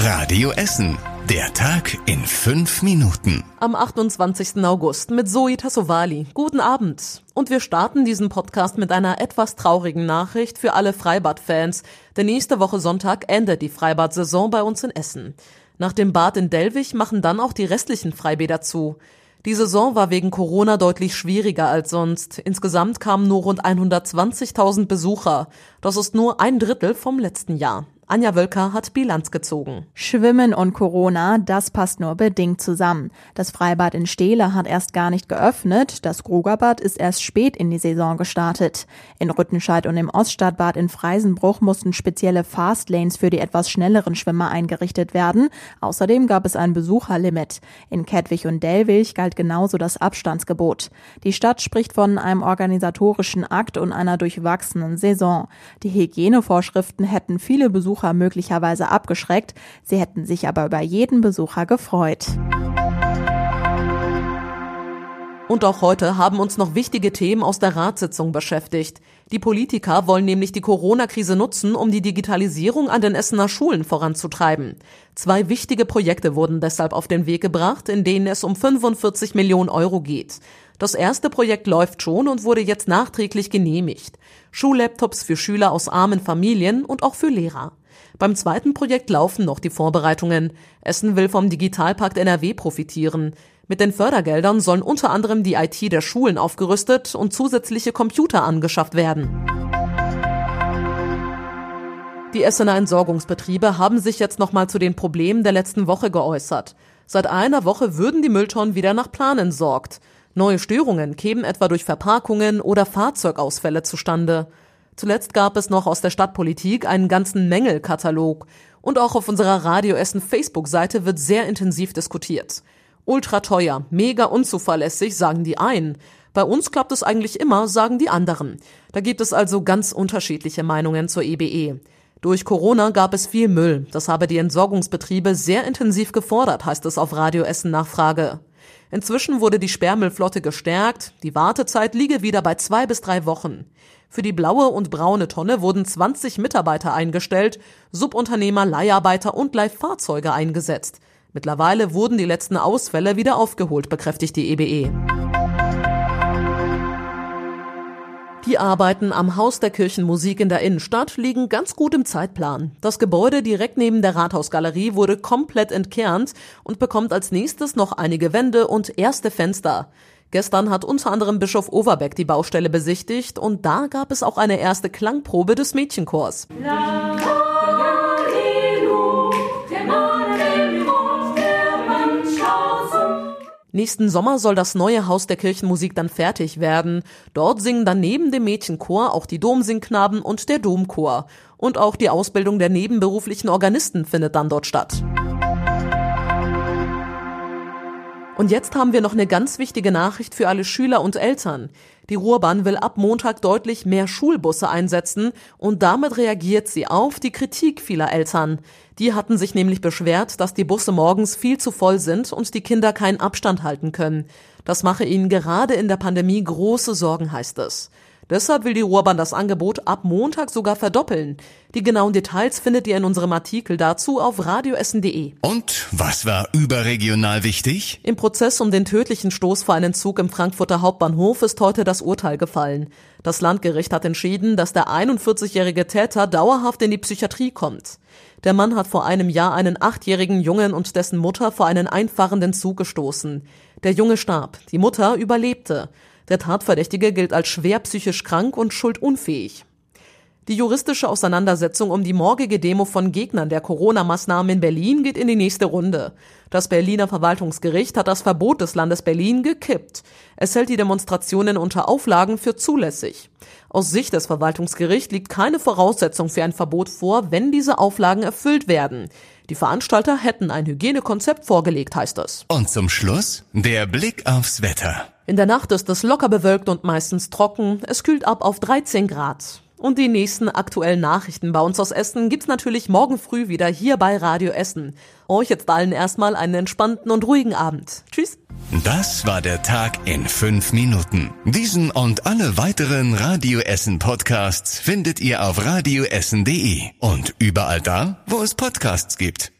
Radio Essen. Der Tag in fünf Minuten. Am 28. August mit Zoe Tassovali. Guten Abend. Und wir starten diesen Podcast mit einer etwas traurigen Nachricht für alle Freibad-Fans. Denn nächste Woche Sonntag endet die Freibad-Saison bei uns in Essen. Nach dem Bad in Delwig machen dann auch die restlichen Freibäder zu. Die Saison war wegen Corona deutlich schwieriger als sonst. Insgesamt kamen nur rund 120.000 Besucher. Das ist nur ein Drittel vom letzten Jahr. Anja Wölker hat Bilanz gezogen. Schwimmen und Corona, das passt nur bedingt zusammen. Das Freibad in Steele hat erst gar nicht geöffnet, das Grugerbad ist erst spät in die Saison gestartet. In Rüttenscheid und im Oststadtbad in Freisenbruch mussten spezielle Fastlanes für die etwas schnelleren Schwimmer eingerichtet werden. Außerdem gab es ein Besucherlimit. In Kettwig und Dellwig galt genauso das Abstandsgebot. Die Stadt spricht von einem organisatorischen Akt und einer durchwachsenen Saison. Die Hygienevorschriften hätten viele Besucher Besucher möglicherweise abgeschreckt, sie hätten sich aber über jeden Besucher gefreut. Und auch heute haben uns noch wichtige Themen aus der Ratssitzung beschäftigt. Die Politiker wollen nämlich die Corona-Krise nutzen, um die Digitalisierung an den Essener Schulen voranzutreiben. Zwei wichtige Projekte wurden deshalb auf den Weg gebracht, in denen es um 45 Millionen Euro geht. Das erste Projekt läuft schon und wurde jetzt nachträglich genehmigt. Schullaptops für Schüler aus armen Familien und auch für Lehrer. Beim zweiten Projekt laufen noch die Vorbereitungen. Essen will vom Digitalpakt NRW profitieren. Mit den Fördergeldern sollen unter anderem die IT der Schulen aufgerüstet und zusätzliche Computer angeschafft werden. Die Essener Entsorgungsbetriebe haben sich jetzt nochmal zu den Problemen der letzten Woche geäußert. Seit einer Woche würden die Mülltonnen wieder nach Plan entsorgt. Neue Störungen kämen etwa durch Verparkungen oder Fahrzeugausfälle zustande. Zuletzt gab es noch aus der Stadtpolitik einen ganzen Mängelkatalog. Und auch auf unserer Radio Essen Facebook-Seite wird sehr intensiv diskutiert. Ultra teuer, mega unzuverlässig, sagen die einen. Bei uns klappt es eigentlich immer, sagen die anderen. Da gibt es also ganz unterschiedliche Meinungen zur EBE. Durch Corona gab es viel Müll. Das habe die Entsorgungsbetriebe sehr intensiv gefordert, heißt es auf Radio Essen Nachfrage. Inzwischen wurde die Sperrmüllflotte gestärkt. Die Wartezeit liege wieder bei zwei bis drei Wochen. Für die blaue und braune Tonne wurden 20 Mitarbeiter eingestellt, Subunternehmer, Leiharbeiter und Leihfahrzeuge eingesetzt. Mittlerweile wurden die letzten Ausfälle wieder aufgeholt, bekräftigt die EBE. Die Arbeiten am Haus der Kirchenmusik in der Innenstadt liegen ganz gut im Zeitplan. Das Gebäude direkt neben der Rathausgalerie wurde komplett entkernt und bekommt als nächstes noch einige Wände und erste Fenster. Gestern hat unter anderem Bischof Overbeck die Baustelle besichtigt und da gab es auch eine erste Klangprobe des Mädchenchors. La, Nächsten Sommer soll das neue Haus der Kirchenmusik dann fertig werden. Dort singen dann neben dem Mädchenchor auch die Domsingknaben und der Domchor. Und auch die Ausbildung der nebenberuflichen Organisten findet dann dort statt. Und jetzt haben wir noch eine ganz wichtige Nachricht für alle Schüler und Eltern. Die Ruhrbahn will ab Montag deutlich mehr Schulbusse einsetzen und damit reagiert sie auf die Kritik vieler Eltern. Die hatten sich nämlich beschwert, dass die Busse morgens viel zu voll sind und die Kinder keinen Abstand halten können. Das mache ihnen gerade in der Pandemie große Sorgen, heißt es. Deshalb will die Ruhrbahn das Angebot ab Montag sogar verdoppeln. Die genauen Details findet ihr in unserem Artikel dazu auf radioessen.de. Und was war überregional wichtig? Im Prozess um den tödlichen Stoß vor einen Zug im Frankfurter Hauptbahnhof ist heute das Urteil gefallen. Das Landgericht hat entschieden, dass der 41-jährige Täter dauerhaft in die Psychiatrie kommt. Der Mann hat vor einem Jahr einen achtjährigen Jungen und dessen Mutter vor einen einfahrenden Zug gestoßen. Der Junge starb, die Mutter überlebte. Der Tatverdächtige gilt als schwer psychisch krank und schuldunfähig. Die juristische Auseinandersetzung um die morgige Demo von Gegnern der Corona-Maßnahmen in Berlin geht in die nächste Runde. Das Berliner Verwaltungsgericht hat das Verbot des Landes Berlin gekippt. Es hält die Demonstrationen unter Auflagen für zulässig. Aus Sicht des Verwaltungsgerichts liegt keine Voraussetzung für ein Verbot vor, wenn diese Auflagen erfüllt werden. Die Veranstalter hätten ein Hygienekonzept vorgelegt, heißt es. Und zum Schluss der Blick aufs Wetter. In der Nacht ist es locker bewölkt und meistens trocken. Es kühlt ab auf 13 Grad. Und die nächsten aktuellen Nachrichten bei uns aus Essen gibt's natürlich morgen früh wieder hier bei Radio Essen. Euch jetzt allen erstmal einen entspannten und ruhigen Abend. Tschüss. Das war der Tag in fünf Minuten. Diesen und alle weiteren Radio Essen Podcasts findet ihr auf radioessen.de und überall da, wo es Podcasts gibt.